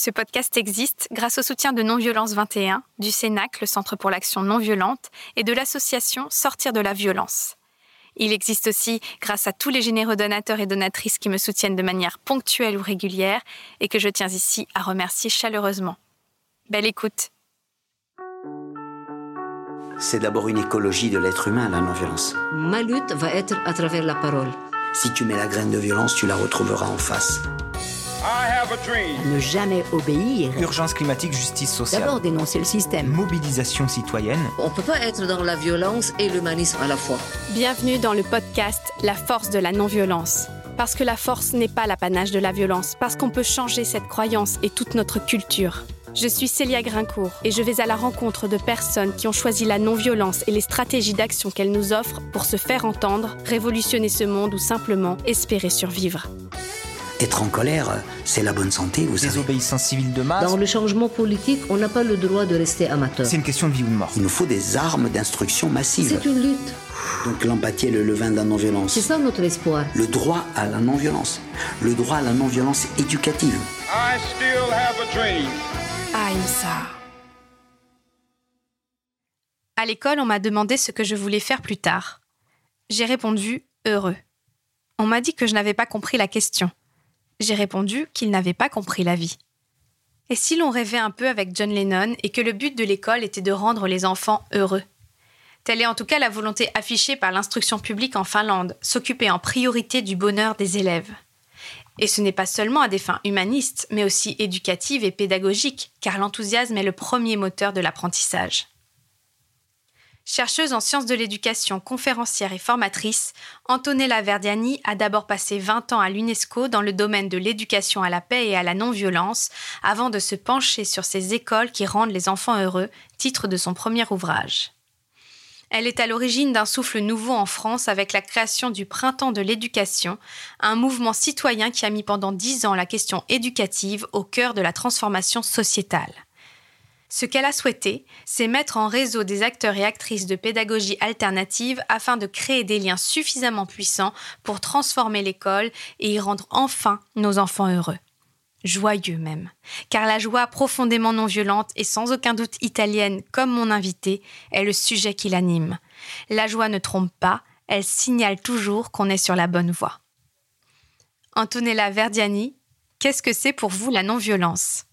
Ce podcast existe grâce au soutien de Non-Violence 21, du CENAC, le Centre pour l'action non violente, et de l'association Sortir de la violence. Il existe aussi grâce à tous les généreux donateurs et donatrices qui me soutiennent de manière ponctuelle ou régulière et que je tiens ici à remercier chaleureusement. Belle écoute. C'est d'abord une écologie de l'être humain, la non-violence. Ma lutte va être à travers la parole. Si tu mets la graine de violence, tu la retrouveras en face. Ne jamais obéir. Urgence climatique, justice sociale. D'abord dénoncer le système. Mobilisation citoyenne. On ne peut pas être dans la violence et l'humanisme à la fois. Bienvenue dans le podcast La force de la non-violence. Parce que la force n'est pas l'apanage de la violence, parce qu'on peut changer cette croyance et toute notre culture. Je suis Célia Grincourt et je vais à la rencontre de personnes qui ont choisi la non-violence et les stratégies d'action qu'elle nous offre pour se faire entendre, révolutionner ce monde ou simplement espérer survivre. Être en colère, c'est la bonne santé, vous savez. Désobéissance civile de masse. Dans le changement politique, on n'a pas le droit de rester amateur. C'est une question de vie ou de mort. Il nous faut des armes d'instruction massive. C'est une lutte. Donc l'empathie est le levain de la non-violence. C'est ça notre espoir. Le droit à la non-violence. Le droit à la non-violence éducative. I still have a dream. Aïssa. À l'école, on m'a demandé ce que je voulais faire plus tard. J'ai répondu heureux. On m'a dit que je n'avais pas compris la question. J'ai répondu qu'il n'avait pas compris la vie. Et si l'on rêvait un peu avec John Lennon et que le but de l'école était de rendre les enfants heureux? Telle est en tout cas la volonté affichée par l'instruction publique en Finlande, s'occuper en priorité du bonheur des élèves. Et ce n'est pas seulement à des fins humanistes, mais aussi éducatives et pédagogiques, car l'enthousiasme est le premier moteur de l'apprentissage. Chercheuse en sciences de l'éducation, conférencière et formatrice, Antonella Verdiani a d'abord passé 20 ans à l'UNESCO dans le domaine de l'éducation à la paix et à la non-violence, avant de se pencher sur ces écoles qui rendent les enfants heureux, titre de son premier ouvrage. Elle est à l'origine d'un souffle nouveau en France avec la création du Printemps de l'éducation, un mouvement citoyen qui a mis pendant dix ans la question éducative au cœur de la transformation sociétale. Ce qu'elle a souhaité, c'est mettre en réseau des acteurs et actrices de pédagogie alternative afin de créer des liens suffisamment puissants pour transformer l'école et y rendre enfin nos enfants heureux. Joyeux même. Car la joie profondément non violente et sans aucun doute italienne comme mon invité est le sujet qui l'anime. La joie ne trompe pas, elle signale toujours qu'on est sur la bonne voie. Antonella Verdiani, qu'est-ce que c'est pour vous la non-violence?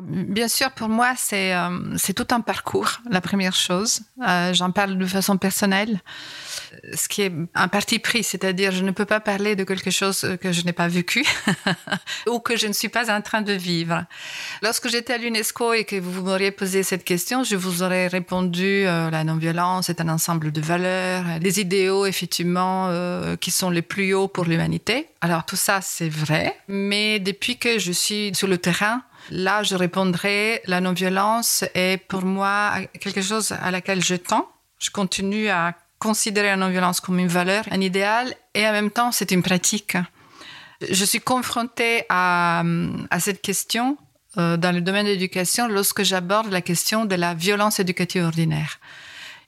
Bien sûr, pour moi, c'est euh, c'est tout un parcours, la première chose. Euh, J'en parle de façon personnelle, ce qui est un parti pris, c'est-à-dire je ne peux pas parler de quelque chose que je n'ai pas vécu ou que je ne suis pas en train de vivre. Lorsque j'étais à l'UNESCO et que vous m'auriez posé cette question, je vous aurais répondu euh, la non-violence est un ensemble de valeurs, des idéaux effectivement qui sont les plus hauts pour l'humanité. Alors tout ça, c'est vrai, mais depuis que je suis sur le terrain, Là, je répondrai, la non-violence est pour moi quelque chose à laquelle je tends. Je continue à considérer la non-violence comme une valeur, un idéal, et en même temps, c'est une pratique. Je suis confrontée à, cette question euh, dans le domaine de l'éducation lorsque j'aborde la question de la violence éducative ordinaire.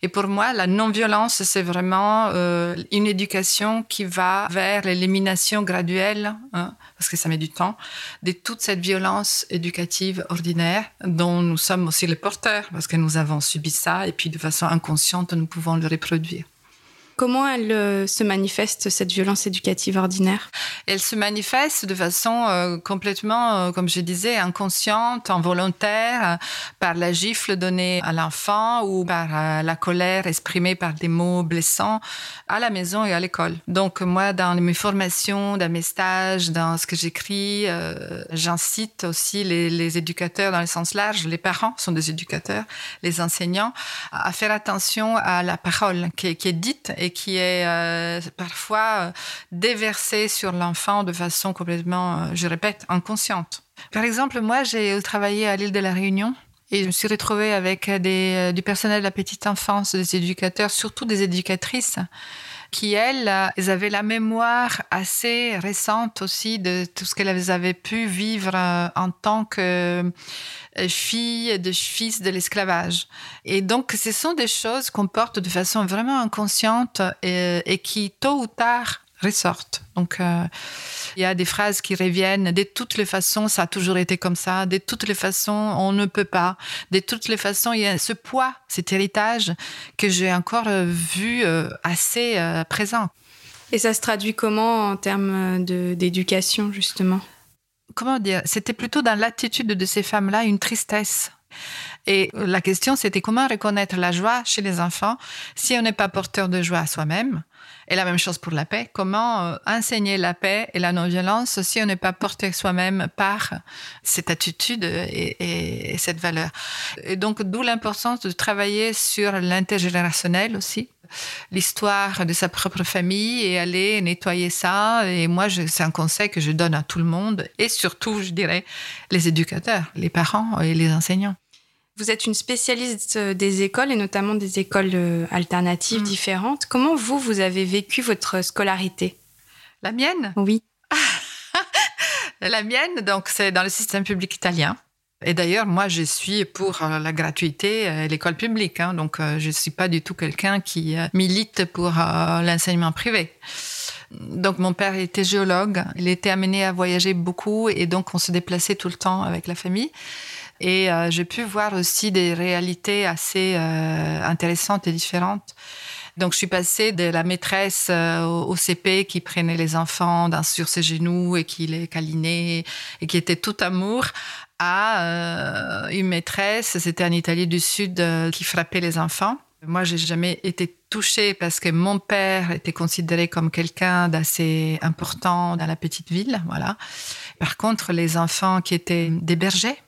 Et pour moi, la non-violence, c'est vraiment euh, une éducation qui va vers l'élimination graduelle, hein, parce que ça met du temps, de toute cette violence éducative ordinaire dont nous sommes aussi les porteurs, parce que nous avons subi ça, et puis de façon inconsciente, nous pouvons le reproduire. Comment elle euh, se manifeste, cette violence éducative ordinaire? Elle se manifeste de façon euh, complètement, euh, comme je disais, inconsciente, involontaire, par la gifle donnée à l'enfant ou par la colère exprimée par des mots blessants à la maison et à l'école. Donc moi, dans mes formations, dans mes stages, dans ce que j'écris, j'incite aussi les, éducateurs dans le sens large, les parents sont des éducateurs, les enseignants, à faire attention à la parole qui, qui est dite et qui est euh, parfois euh, déversée sur l'enfant de façon complètement, euh, je répète, inconsciente. Par exemple, moi, j'ai travaillé à l'île de la Réunion. Et je me suis retrouvée avec du personnel de la petite enfance, des éducateurs, surtout des éducatrices, qui, elles, elles avaient la mémoire assez récente aussi de tout ce qu'elles avaient pu vivre en tant que filles, de fils de l'esclavage. Et donc, ce sont des choses qu'on porte de façon vraiment inconsciente et qui, tôt ou tard, ressortent. Donc, euh, il y a des phrases qui reviennent. De toutes les façons, ça a toujours été comme ça. De toutes les façons, on ne peut pas. De toutes les façons, il y a ce poids, cet héritage que j'ai encore euh, vu euh, assez présent. Et ça se traduit comment en termes d'éducation, justement? Comment dire? C'était plutôt dans l'attitude de ces femmes-là une tristesse. Et la question, c'était comment reconnaître la joie chez les enfants si on n'est pas porteur de joie à soi-même? Et la même chose pour la paix. Comment euh, enseigner la paix et la non-violence si on n'est pas porté soi-même par cette attitude et, cette valeur? Et donc, d'où l'importance de travailler sur l'intergénérationnel aussi l'histoire de sa propre famille et aller nettoyer ça. Et moi, c'est un conseil que je donne à tout le monde et surtout, je dirais, les éducateurs, les parents et les enseignants. Vous êtes une spécialiste euh, des écoles et notamment des écoles euh, alternatives mm. différentes. Comment vous, vous avez vécu votre scolarité? La mienne? Oui. la mienne, donc, c'est dans le système public italien. Et d'ailleurs, moi, je suis pour euh, la gratuité et l'école publique. Hein. donc, je ne suis pas du tout quelqu'un qui milite pour l'enseignement privé. Donc, mon père était géologue. Il était amené à voyager beaucoup et donc, on se déplaçait tout le temps avec la famille. Et euh, j'ai pu voir aussi des réalités assez euh, intéressantes et différentes. Donc, je suis passée de la maîtresse euh, au CP qui prenait les enfants sur ses genoux et qui les câlinait et qui était tout amour à une maîtresse, c'était en Italie du Sud, qui frappait les enfants. Moi, j'ai jamais été touchée parce que mon père était considéré comme quelqu'un d'assez important dans la petite ville, voilà. Par contre, les enfants qui étaient des bergers,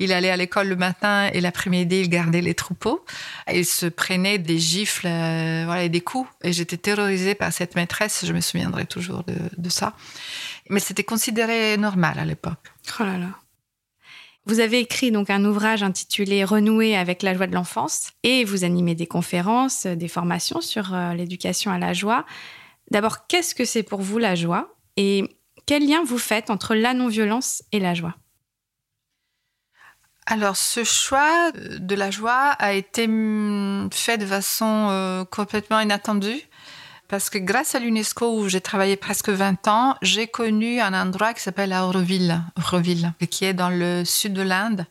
il allait à l'école le matin et l'après-midi, il gardait les troupeaux. Il se prenait des gifles euh, voilà, et des coups. Et j'étais terrorisée par cette maîtresse. Je me souviendrai toujours de, ça. Mais c'était considéré normal à l'époque. Oh là là. Vous avez écrit donc un ouvrage intitulé Renouer avec la joie de l'enfance et vous animez des conférences, des formations sur euh, l'éducation à la joie. D'abord, qu'est-ce que c'est pour vous la joie et quel lien vous faites entre la non-violence et la joie? Alors, ce choix de la joie a été mm, fait de façon euh, complètement inattendue. Parce que grâce à l'UNESCO, où j'ai travaillé presque 20 ans, j'ai connu un endroit qui s'appelle Auroville, Auroville, qui est dans le sud de l'Inde,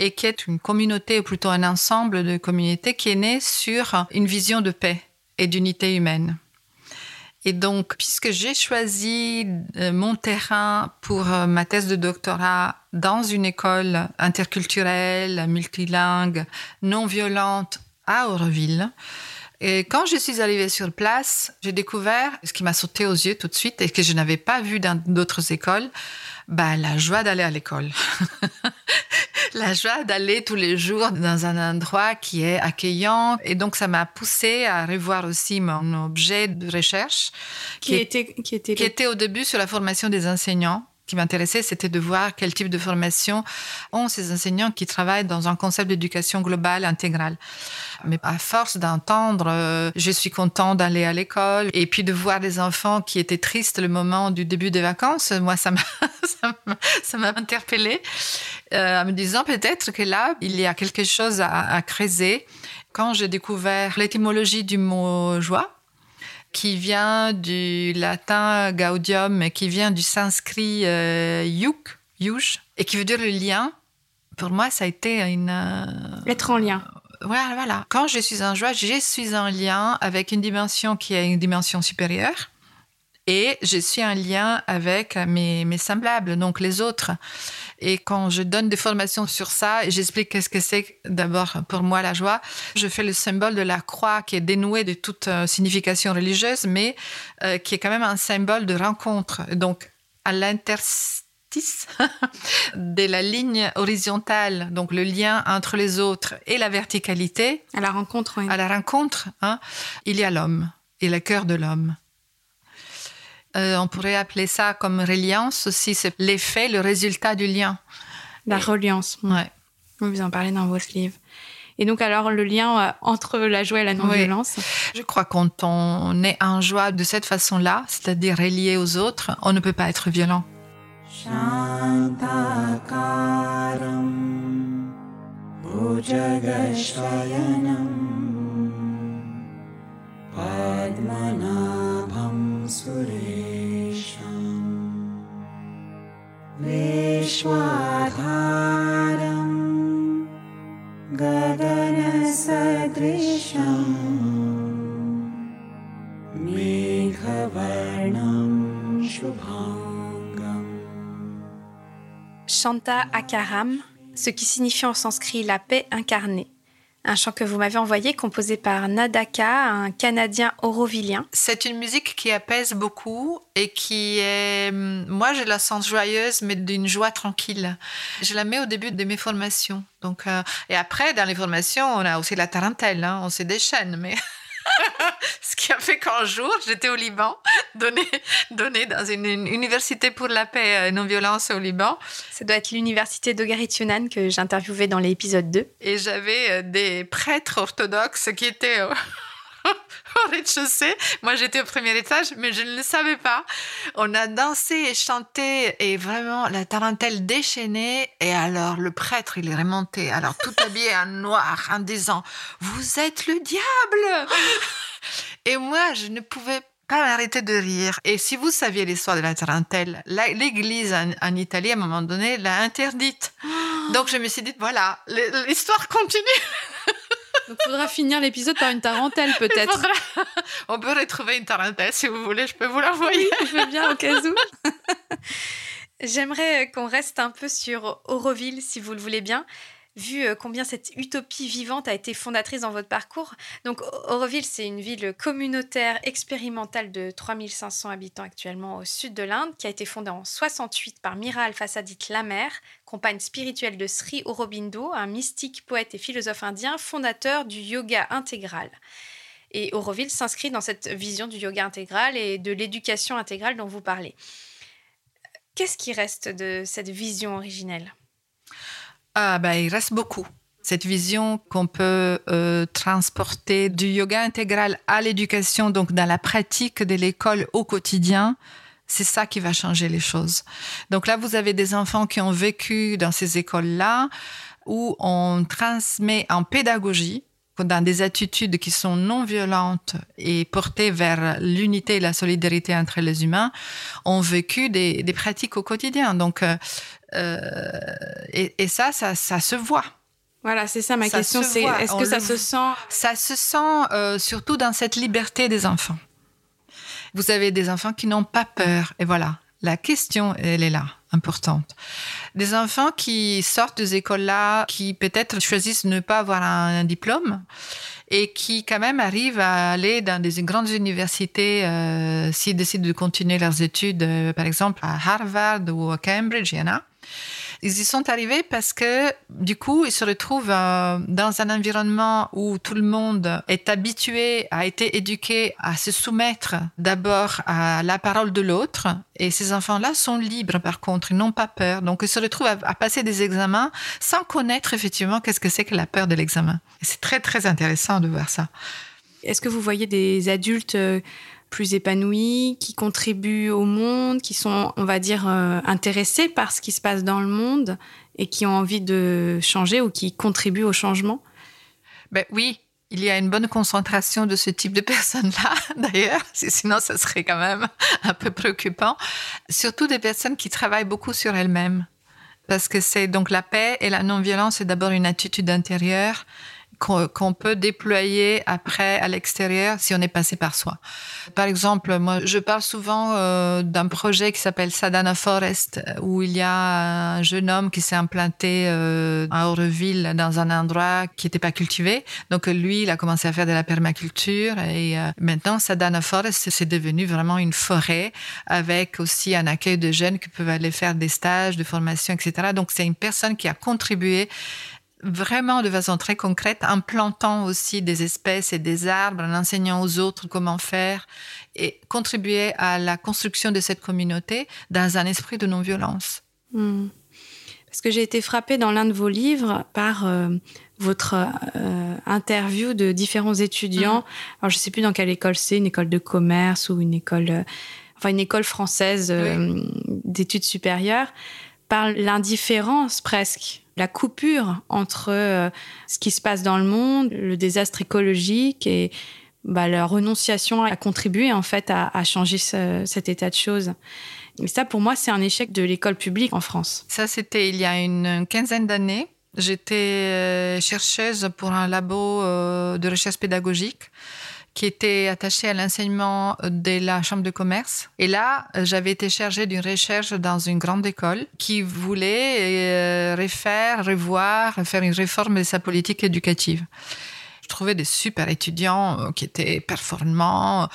et qui est une communauté, ou plutôt un ensemble de communautés, qui est né sur une vision de paix et d'unité humaine. Et donc, puisque j'ai choisi euh, mon terrain pour euh, ma thèse de doctorat dans une école interculturelle, multilingue, non violente à Auroville, et quand je suis arrivée sur place, j'ai découvert ce qui m'a sauté aux yeux tout de suite et que je n'avais pas vu dans d'autres écoles, bah, la joie d'aller à l'école. la joie d'aller tous les jours dans un endroit qui est accueillant. Et donc, ça m'a poussé à revoir aussi mon objet de recherche. Qui, était, qui, était, qui était au début sur la formation des enseignants qui m'intéressait, c'était de voir quel type de formation ont ces enseignants qui travaillent dans un concept d'éducation globale intégrale. Mais à force d'entendre, euh, je suis content d'aller à l'école et puis de voir des enfants qui étaient tristes le moment du début des vacances, moi, ça m'a, ça m'a interpellée euh, en me disant peut-être que là, il y a quelque chose à, à creuser. Quand j'ai découvert l'étymologie du mot joie, qui vient du latin gaudium, qui vient du sanskrit euh, yuk, yuj, et qui veut dire le lien. Pour moi, ça a été une... Euh, Être en lien. Voilà, voilà. Quand je suis en joie, je suis en lien avec une dimension qui est une dimension supérieure. Et je suis en lien avec mes, mes semblables, donc les autres. Et quand je donne des formations sur ça, j'explique qu'est-ce que c'est d'abord pour moi la joie. Je fais le symbole de la croix qui est dénoué de toute euh, signification religieuse, mais euh, qui est quand même un symbole de rencontre. Donc, à l'interstice de la ligne horizontale, donc le lien entre les autres et la verticalité. À la rencontre, oui. À la rencontre, hein, il y a l'homme et le cœur de l'homme. Euh, on pourrait appeler ça comme reliance aussi, c'est l'effet, le résultat du lien. La reliance. Ouais. Vous en parlez dans votre livre. Et donc alors le lien euh, entre la joie et la non-violence Je crois que quand on est en joie de cette façon-là, c'est-à-dire relié aux autres, on ne peut pas être violent. सुरेशम् Akaram, ce qui signifie en sanskrit la paix incarnée. Un chant que vous m'avez envoyé, composé par Nadaka, un Canadien aurovillien. C'est une musique qui apaise beaucoup et qui est... Moi, je la sens joyeuse, mais d'une joie tranquille. Je la mets au début de mes formations. Donc, euh, Et après, dans les formations, on a aussi la tarentelle. Hein, on se déchaîne, mais... Ce qui a fait qu'un jour, j'étais au Liban, donné, donné dans une, université pour la paix et non-violence au Liban. Ça doit être l'université d'Ogarit Yunan que j'interviewais dans l'épisode 2. Et j'avais euh, des prêtres orthodoxes qui étaient au rez-de-chaussée. Moi, j'étais au premier étage, mais je ne le savais pas. On a dansé et chanté et vraiment la tarentelle déchaînée. Et alors, le prêtre, il est remonté, alors tout habillé en noir, en disant Vous êtes le diable Et moi, je ne pouvais pas m'arrêter de rire. Et si vous saviez l'histoire de la tarentelle, l'église en, en, Italie, à un moment donné, l'a interdite. Donc, je me suis dit Voilà, l'histoire continue. Donc, il faudra finir l'épisode par une tarentelle, peut-être. On peut retrouver une tarentelle, si vous voulez, je peux vous l'envoyer. Oui, je veux bien, au cas où. J'aimerais qu'on reste un peu sur Auroville, si vous le voulez bien vu euh, combien cette utopie vivante a été fondatrice dans votre parcours. Donc, Auroville, c'est une ville communautaire expérimentale de 3500 habitants actuellement au sud de l'Inde, qui a été fondée en 68 par Mira Al-Fasadit Lamer, compagne spirituelle de Sri Aurobindo, un mystique, poète et philosophe indien, fondateur du yoga intégral. Et Auroville s'inscrit dans cette vision du yoga intégral et de l'éducation intégrale dont vous parlez. Qu'est-ce qui reste de cette vision originelle? Ah, ben, il reste beaucoup. Cette vision qu'on peut euh, transporter du yoga intégral à l'éducation, donc dans la pratique de l'école au quotidien, c'est ça qui va changer les choses. Donc là, vous avez des enfants qui ont vécu dans ces écoles-là, où on transmet en pédagogie, dans des attitudes qui sont non violentes et portées vers l'unité et la solidarité entre les humains, ont vécu des, des pratiques au quotidien. Donc, euh, euh, et, ça, ça, se voit. Voilà, c'est ça ma question. C'est est-ce que ça se sent Ça se sent euh, surtout dans cette liberté des enfants. Vous avez des enfants qui n'ont pas peur. Et voilà, la question, elle est là, importante. Des enfants qui sortent des écoles-là, qui peut-être choisissent de ne pas avoir un, diplôme et qui quand même arrivent à aller dans des grandes universités euh, s'ils décident de continuer leurs études, par exemple à Harvard ou à Cambridge, il y en a. Ils y sont arrivés parce que, du coup, ils se retrouvent euh, dans un environnement où tout le monde est habitué, a été éduqué à se soumettre d'abord à la parole de l'autre. Et ces enfants-là sont libres, par contre, ils n'ont pas peur. Donc, ils se retrouvent à, passer des examens sans connaître effectivement qu'est-ce que c'est que la peur de l'examen. C'est très, très intéressant de voir ça. Est-ce que vous voyez des adultes euh, plus épanouis, qui contribuent au monde, qui sont, on va dire, euh, intéressés par ce qui se passe dans le monde et qui ont envie de changer ou qui contribuent au changement ben Oui, il y a une bonne concentration de ce type de personnes-là, d'ailleurs, sinon ça serait quand même un peu préoccupant. Surtout des personnes qui travaillent beaucoup sur elles-mêmes. Parce que c'est donc la paix et la non-violence, c'est d'abord une attitude intérieure qu'on peut déployer après à l'extérieur si on est passé par soi. Par exemple, moi, je parle souvent euh, d'un projet qui s'appelle Sadana Forest, où il y a un jeune homme qui s'est implanté euh, à Auroville dans un endroit qui n'était pas cultivé. Donc lui, il a commencé à faire de la permaculture et euh, maintenant Sadana Forest, c'est devenu vraiment une forêt avec aussi un accueil de jeunes qui peuvent aller faire des stages de formation, etc. Donc c'est une personne qui a contribué vraiment de façon très concrète, en plantant aussi des espèces et des arbres, en enseignant aux autres comment faire et contribuer à la construction de cette communauté dans un esprit de non-violence. Hmm. Parce que j'ai été frappée dans l'un de vos livres par euh, votre euh, interview de différents étudiants. Hmm. Alors je ne sais plus dans quelle école c'est, une école de commerce ou une école, euh, enfin une école française d'études supérieures, par l'indifférence presque la coupure entre euh, ce qui se passe dans le monde, le désastre écologique et bah, la renonciation à contribuer en fait à, changer cet état de choses. Mais ça, pour moi, c'est un échec de l'école publique en France. Ça, c'était il y a une quinzaine d'années. J'étais euh, chercheuse pour un labo euh, de recherche pédagogique qui était attaché à l'enseignement de la chambre de commerce. Et là, j'avais été chargée d'une recherche dans une grande école qui voulait euh, refaire, revoir, faire une réforme de sa politique éducative. Je trouvais des super étudiants qui étaient performants,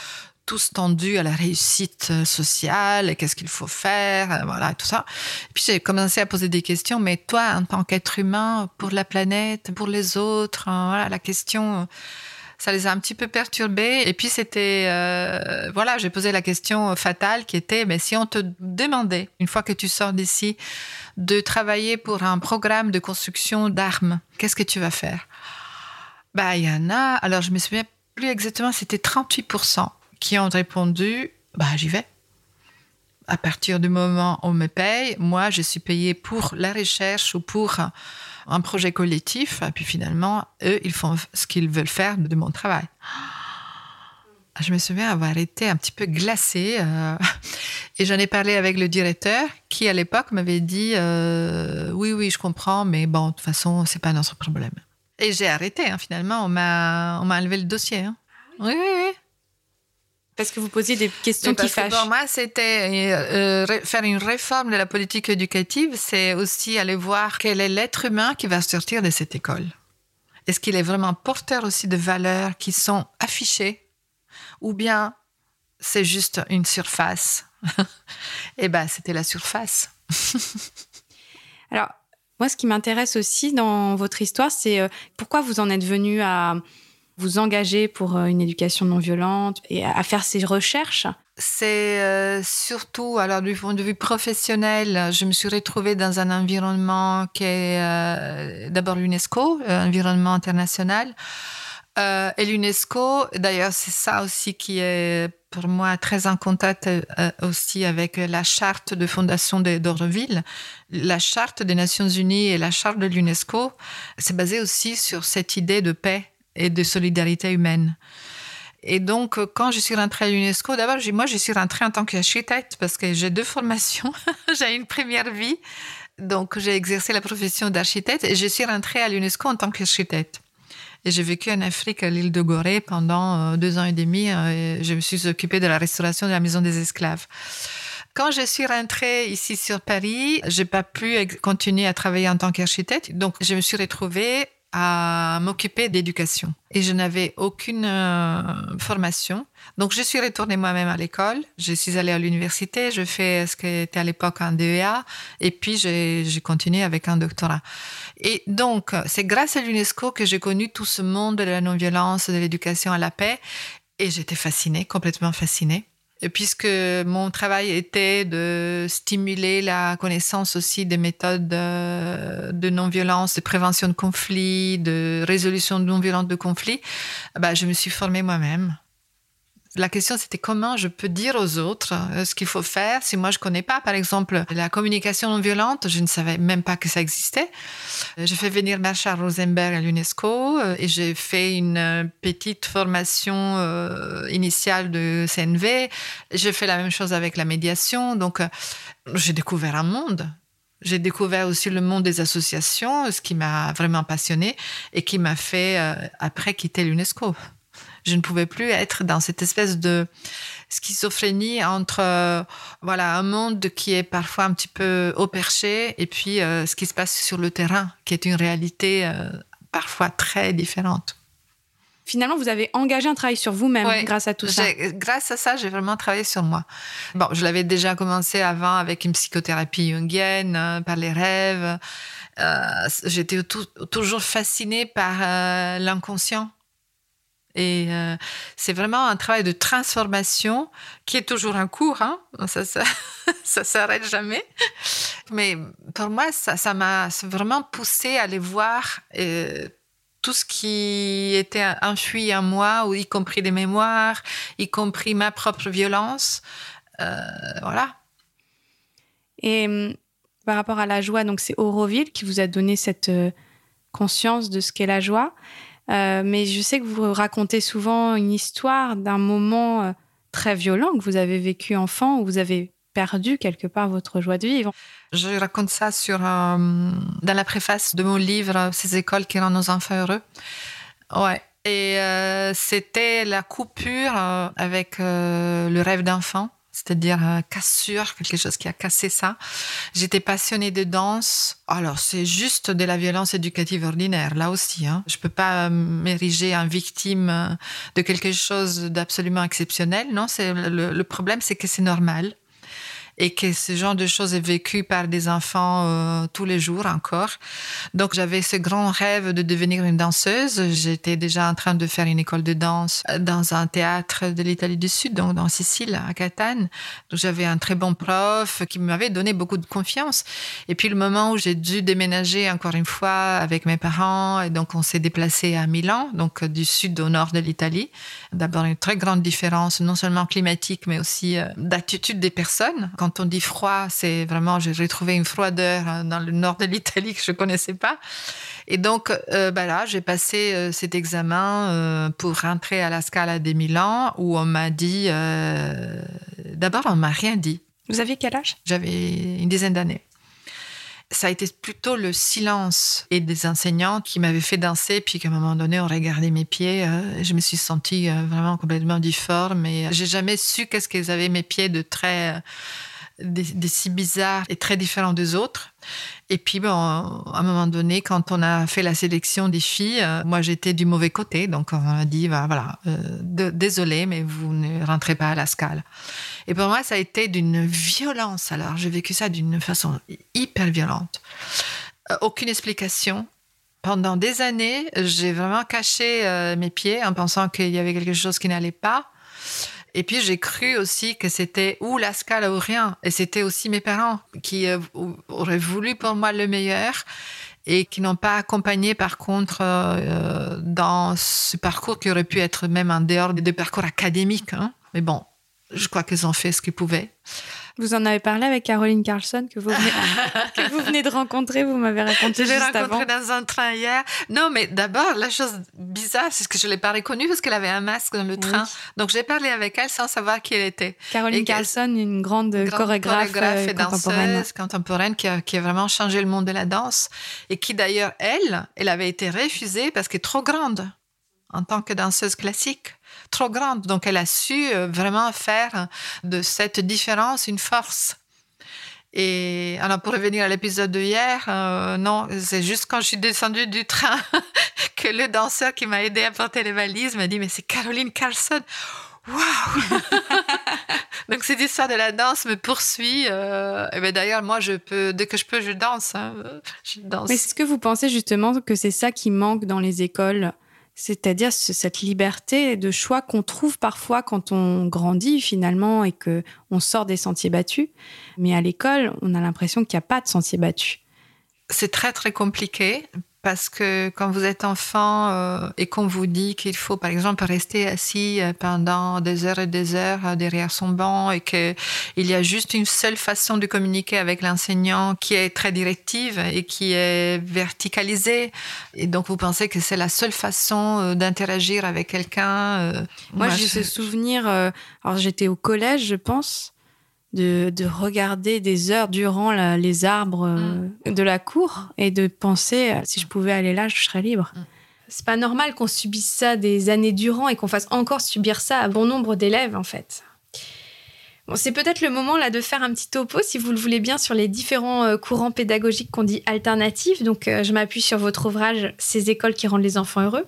tous tendus à la réussite sociale, et qu'est-ce qu'il faut faire, voilà, tout ça. Et puis j'ai commencé à poser des questions, mais toi, en tant qu'être humain, pour la planète, pour les autres, hein, voilà, la question, ça les a un petit peu perturbés. Et puis c'était, euh, voilà, j'ai posé la question fatale qui était, mais si on te demandait, une fois que tu sors d'ici, de travailler pour un programme de construction d'armes, qu'est-ce que tu vas faire? Bah, il y en a. Alors je me souviens plus exactement, c'était 38% qui ont répondu bah j'y vais. À partir du moment où on me paye, moi je suis payée pour la recherche ou pour un projet collectif. Et puis finalement, eux, ils font ce qu'ils veulent faire de mon travail. Je me souviens avoir été un petit peu glacée euh, et j'en ai parlé avec le directeur qui à l'époque m'avait dit euh, oui oui je comprends mais bon de toute façon c'est pas notre problème. Et j'ai arrêté hein, finalement on m'a on m'a enlevé le dossier. Hein. Oui oui oui. Parce que vous posiez des questions qui fâchent. Pour moi, c'était euh, faire une réforme de la politique éducative, c'est aussi aller voir quel est l'être humain qui va sortir de cette école. Est-ce qu'il est vraiment porteur aussi de valeurs qui sont affichées ou bien c'est juste une surface? Eh ben, c'était la surface. Alors, moi, ce qui m'intéresse aussi dans votre histoire, c'est euh, pourquoi vous en êtes venu à vous engager pour euh, une éducation non violente et à faire ces recherches? C'est euh, surtout, alors du point de vue professionnel, je me suis retrouvée dans un environnement qui est euh, d'abord l'UNESCO, environnement international. et l'UNESCO, d'ailleurs, c'est ça aussi qui est pour moi très en contact aussi avec la charte de fondation d'Orville. La charte des Nations Unies et la charte de l'UNESCO, c'est basé aussi sur cette idée de paix et de solidarité humaine. Et donc, quand je suis rentrée à l'UNESCO, d'abord, moi, je suis rentrée en tant qu'architecte parce que j'ai deux formations. j'ai une première vie. Donc, j'ai exercé la profession d'architecte et je suis rentrée à l'UNESCO en tant qu'architecte. Et j'ai vécu en Afrique, à l'île de Gorée, pendant euh, deux ans et demi. Euh, et je me suis occupée de la restauration de la maison des esclaves. Quand je suis rentrée ici sur Paris, j'ai pas pu continuer à travailler en tant qu'architecte. Donc, je me suis retrouvée à m'occuper d'éducation. Et je n'avais aucune euh, formation. Donc, je suis retournée moi-même à l'école. Je suis allée à l'université. Je fais ce qui était à l'époque un DEA. Et puis, j'ai continué avec un doctorat. Et donc, c'est grâce à l'UNESCO que j'ai connu tout ce monde de la non-violence, de l'éducation à la paix. Et j'étais fascinée, complètement fascinée puisque mon travail était de stimuler la connaissance aussi des méthodes de, non-violence, de prévention de conflits, de résolution non-violente de conflits, bah, je me suis formée moi-même la question, c'était comment je peux dire aux autres euh, ce qu'il faut faire si moi je connais pas, par exemple, la communication non violente. Je ne savais même pas que ça existait. Euh, j'ai fait venir Marshall Rosenberg à l'UNESCO euh, et j'ai fait une petite formation initiale de CNV. J'ai fait la même chose avec la médiation. Donc, j'ai découvert un monde. J'ai découvert aussi le monde des associations, ce qui m'a vraiment passionné et qui m'a fait après quitter l'UNESCO je ne pouvais plus être dans cette espèce de schizophrénie entre euh, voilà un monde qui est parfois un petit peu au perché et puis euh, ce qui se passe sur le terrain, qui est une réalité euh, parfois très différente. Finalement, vous avez engagé un travail sur vous-même grâce à tout ça. Grâce à ça, j'ai vraiment travaillé sur moi. Bon, je l'avais déjà commencé avant avec une psychothérapie jungienne, par les rêves. J'étais toujours fascinée par l'inconscient et euh, c'est vraiment un travail de transformation qui est toujours en cours. Hein ça, ça, ça s'arrête jamais. Mais pour moi, ça, m'a vraiment poussé à aller voir euh, tout ce qui était enfui en moi, y compris des mémoires, y compris ma propre violence. Euh, voilà. Et par rapport à la joie, donc c'est Auroville qui vous a donné cette conscience de ce qu'est la joie. Euh, mais je sais que vous racontez souvent une histoire d'un moment euh, très violent que vous avez vécu enfant, où vous avez perdu quelque part votre joie de vivre. Je raconte ça euh, dans la préface de mon livre Ces écoles qui rendent nos enfants heureux. Ouais. Et c'était la coupure avec le rêve d'enfant c'est-à-dire cassure, quelque chose qui a cassé ça. J'étais passionnée de danse. Alors, c'est juste de la violence éducative ordinaire, là aussi. Hein. Je peux pas m'ériger en victime de quelque chose d'absolument exceptionnel. Non, c'est le problème, c'est que c'est normal et que ce genre de choses est vécu par des enfants euh, tous les jours encore. Donc j'avais ce grand rêve de devenir une danseuse. J'étais déjà en train de faire une école de danse dans un théâtre de l'Italie du Sud, donc dans Sicile, à Catane. J'avais un très bon prof qui m'avait donné beaucoup de confiance. Et puis le moment où j'ai dû déménager encore une fois avec mes parents, et donc on s'est déplacé à Milan, donc du sud au nord de l'Italie. D'abord une très grande différence, non seulement climatique, mais aussi euh, d'attitude des personnes on dit froid, c'est vraiment, j'ai retrouvé une froideur hein, dans le nord de l'Italie que je connaissais pas. Et donc, euh, bah là, j'ai passé euh, cet examen euh, pour rentrer à la Scala des Milan, où on m'a dit, d'abord, on m'a rien dit. Vous aviez quel âge? J'avais une dizaine d'années ça a été plutôt le silence et des enseignants qui m'avaient fait danser, puis qu'à un moment donné, on regardait mes pieds. je me suis sentie vraiment complètement difforme et j'ai jamais su qu'est-ce qu'ils avaient mes pieds de très des, si bizarres et très différents des autres. Et puis, bon, à un moment donné, quand on a fait la sélection des filles, euh, moi j'étais du mauvais côté, donc on a dit, bah, voilà, euh, désolé, mais vous ne rentrez pas à la scale. Et pour moi, ça a été d'une violence. Alors, j'ai vécu ça d'une façon hyper violente. Euh, aucune explication. Pendant des années, j'ai vraiment caché mes pieds en pensant qu'il y avait quelque chose qui n'allait pas. Et puis j'ai cru aussi que c'était ou la scala ou rien. Et c'était aussi mes parents qui euh, auraient voulu pour moi le meilleur et qui n'ont pas accompagné par contre euh, dans ce parcours qui aurait pu être même en dehors des parcours académiques. Hein. Mais bon, je crois qu'ils ont fait ce qu'ils pouvaient. Vous en avez parlé avec Caroline Carlson que vous venez, que vous venez de rencontrer, vous m'avez raconté je juste avant. Je l'ai rencontrée dans un train hier. Non, mais d'abord, la chose bizarre, c'est que je ne l'ai pas reconnue parce qu'elle avait un masque dans le train. Donc j'ai parlé avec elle sans savoir qui elle était. Caroline Carlson, une grande, chorégraphe, chorégraphe et contemporaine. danseuse contemporaine qui a, qui a vraiment changé le monde de la danse et qui d'ailleurs, elle, elle avait été refusée parce qu'elle est trop grande en tant que danseuse classique trop grande. Donc, elle a su euh, vraiment faire de cette différence une force. Et alors, pour revenir à l'épisode de hier, euh, non, c'est juste quand je suis descendue du train que le danseur qui m'a aidé à porter les valises m'a dit Mais c'est Caroline Carlson Waouh Donc cette histoire de la danse me poursuit. Euh, et ben d'ailleurs, moi, je peux, dès que je peux, je danse. Hein. je danse. Mais est-ce que vous pensez justement que c'est ça qui manque dans les écoles? C'est-à-dire cette liberté de choix qu'on trouve parfois quand on grandit finalement et que on sort des sentiers battus. Mais à l'école, on a l'impression qu'il n'y a pas de sentiers battus. C'est très très compliqué parce que quand vous êtes enfant euh, et qu'on vous dit qu'il faut, par exemple, rester assis euh, pendant des heures et des heures euh, derrière son banc et qu'il y a juste une seule façon de communiquer avec l'enseignant qui est très directive et qui est verticalisée, et donc vous pensez que c'est la seule façon d'interagir avec quelqu'un. moi, j'ai ce souvenir. alors, j'étais au collège, je pense de, regarder des heures durant les arbres euh, mm. de la cour et de penser euh, si je pouvais aller là, je serais libre. Mm. C'est pas normal qu'on subisse ça des années durant et qu'on fasse encore subir ça à bon nombre d'élèves en fait. Bon, c'est peut-être le moment là de faire un petit topo, si vous le voulez bien, sur les différents euh, courants pédagogiques qu'on dit alternatifs. Donc, je m'appuie sur votre ouvrage Ces écoles qui rendent les enfants heureux.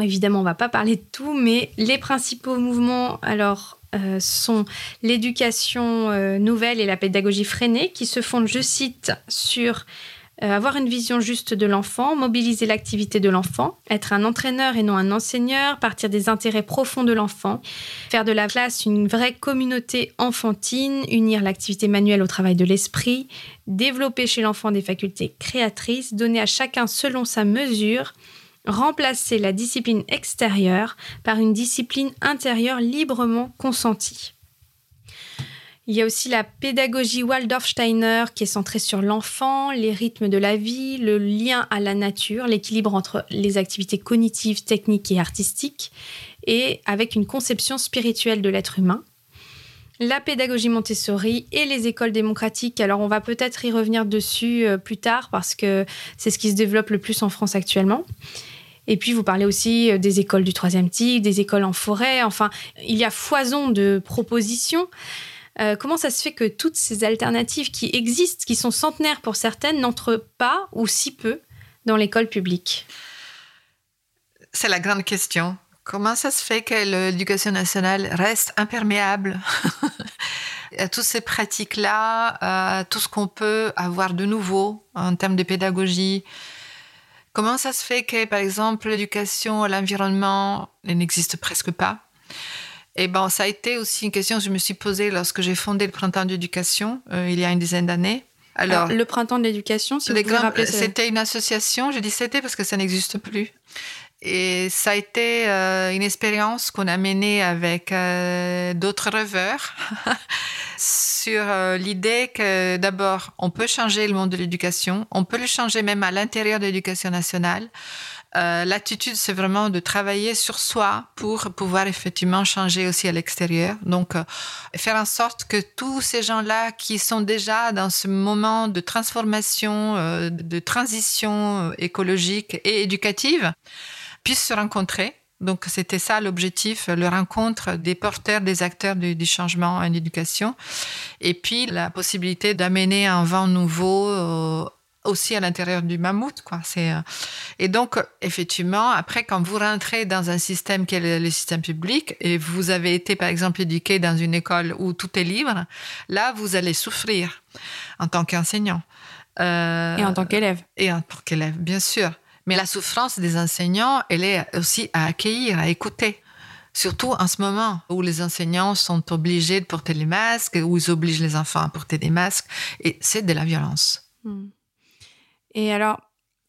évidemment, on va pas parler de tout, mais les principaux mouvements, alors euh, sont l'éducation euh, nouvelle et la pédagogie freinée, qui se fondent, je cite, sur euh, avoir une vision juste de l'enfant, mobiliser l'activité de l'enfant, être un entraîneur et non un enseigneur, partir des intérêts profonds de l'enfant, faire de la classe une vraie communauté enfantine, unir l'activité manuelle au travail de l'esprit, développer chez l'enfant des facultés créatrices, donner à chacun selon sa mesure, remplacer la discipline extérieure par une discipline intérieure librement consentie. Il y a aussi la pédagogie Waldorf-Steiner qui est centrée sur l'enfant, les rythmes de la vie, le lien à la nature, l'équilibre entre les activités cognitives, techniques et artistiques, et avec une conception spirituelle de l'être humain. la pédagogie Montessori et les écoles démocratiques. Alors on va peut-être y revenir dessus euh, plus tard parce que c'est ce qui se développe le plus en France actuellement. Et puis vous parlez aussi euh, des écoles du troisième type, des écoles en forêt. Enfin, il y a foison de propositions. Euh, comment ça se fait que toutes ces alternatives qui existent, qui sont centenaires pour certaines, n'entrent pas ou si peu dans l'école publique? C'est la grande question. Comment ça se fait que l'éducation nationale reste imperméable à toutes ces pratiques-là, à tout ce qu'on peut avoir de nouveau en termes de pédagogie? Comment ça se fait que, par exemple, l'éducation à l'environnement n'existe presque pas? Et bon, ça a été aussi une question que je me suis posée lorsque j'ai fondé le Printemps d'éducation euh, il y a une dizaine d'années. Alors, le Printemps de l'éducation, si vous pouvez C'était une association, je dis c'était parce que ça n'existe plus. Et ça a été euh, une expérience qu'on a menée avec euh, d'autres rêveurs sur euh, l'idée que d'abord, on peut changer le monde de l'éducation, on peut le changer même à l'intérieur de l'éducation nationale. L'attitude, c'est vraiment de travailler sur soi pour pouvoir effectivement changer aussi à l'extérieur. Donc, faire en sorte que tous ces gens-là qui sont déjà dans ce moment de transformation, de transition écologique et éducative, puissent se rencontrer. Donc, c'était ça l'objectif, le rencontre des porteurs, des acteurs du, changement en éducation. Et puis, la possibilité d'amener un vent nouveau euh, aussi à l'intérieur du mammouth. Quoi. C'est, euh, Et donc, effectivement, après, quand vous rentrez dans un système qui est le, système public, et vous avez été, par exemple, éduqué dans une école où tout est libre, là, vous allez souffrir en tant qu'enseignant. Euh, et en tant qu'élève. Et en tant qu'élève, bien sûr. Mais la souffrance des enseignants, elle est aussi à accueillir, à écouter. Surtout en ce moment où les enseignants sont obligés de porter les masques, où ils obligent les enfants à porter des masques. Et c'est de la violence. Hmm. Et alors,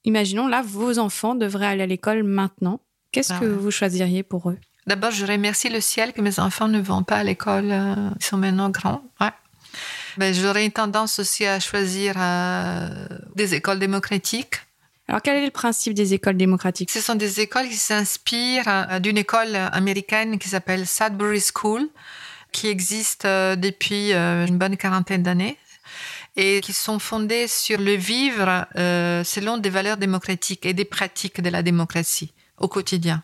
imaginons là, vos enfants devraient aller à l'école maintenant. Qu'est-ce ah que vous choisiriez pour eux? D'abord, je remercie le ciel que mes enfants ne vont pas à l'école. Euh, ils sont maintenant grands. Ouais. Ben, J'aurais une tendance aussi à choisir euh, des écoles démocratiques alors, quel est le principe des écoles démocratiques? Ce sont des écoles qui s'inspirent euh, d'une école américaine qui s'appelle Sudbury School, qui existe euh, depuis euh, une bonne quarantaine d'années et qui sont fondées sur le vivre selon des valeurs démocratiques et des pratiques de la démocratie au quotidien.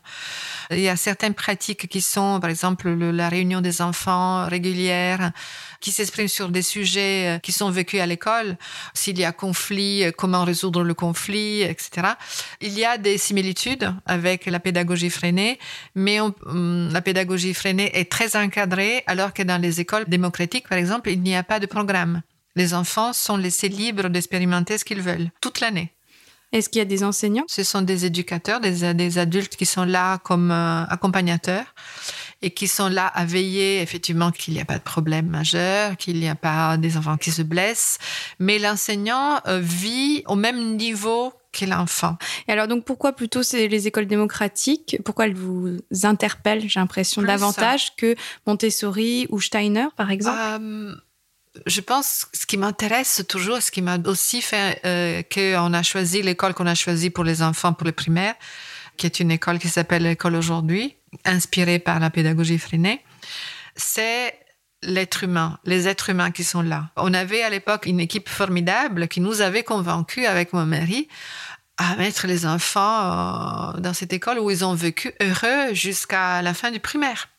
Il y a certaines pratiques qui sont, par exemple, la réunion des enfants régulière, qui s'expriment sur des sujets euh, qui sont vécus à l'école. S'il y a conflit, euh, comment résoudre le conflit, etc. Il y a des similitudes avec la pédagogie freinée, mais hum, la pédagogie freinée est très encadrée, alors que dans les écoles démocratiques, par exemple, il n'y a pas de programme. Les enfants sont laissés libres d'expérimenter ce qu'ils veulent toute l'année. Est-ce qu'il y a des enseignants? Ce sont des éducateurs, des, des adultes qui sont là comme euh, accompagnateurs et qui sont là à veiller effectivement qu'il n'y a pas de problème majeur, qu'il n'y a pas des enfants qui se blessent. Mais l'enseignant euh, vit au même niveau que l'enfant. Et alors donc pourquoi plutôt c'est les écoles démocratiques? Pourquoi elles vous interpellent, j'ai l'impression, davantage que Montessori ou Steiner, par exemple? Euh, je pense ce qui m'intéresse toujours, ce qui m'a aussi fait euh, qu'on a choisi l'école qu'on a choisie pour les enfants, pour les primaires, qui est une école qui s'appelle l'école aujourd'hui, inspirée par la pédagogie freinée, c'est l'être humain, les êtres humains qui sont là. On avait à l'époque une équipe formidable qui nous avait convaincus avec mon mari à mettre les enfants euh, dans cette école où ils ont vécu heureux jusqu'à la fin du primaire.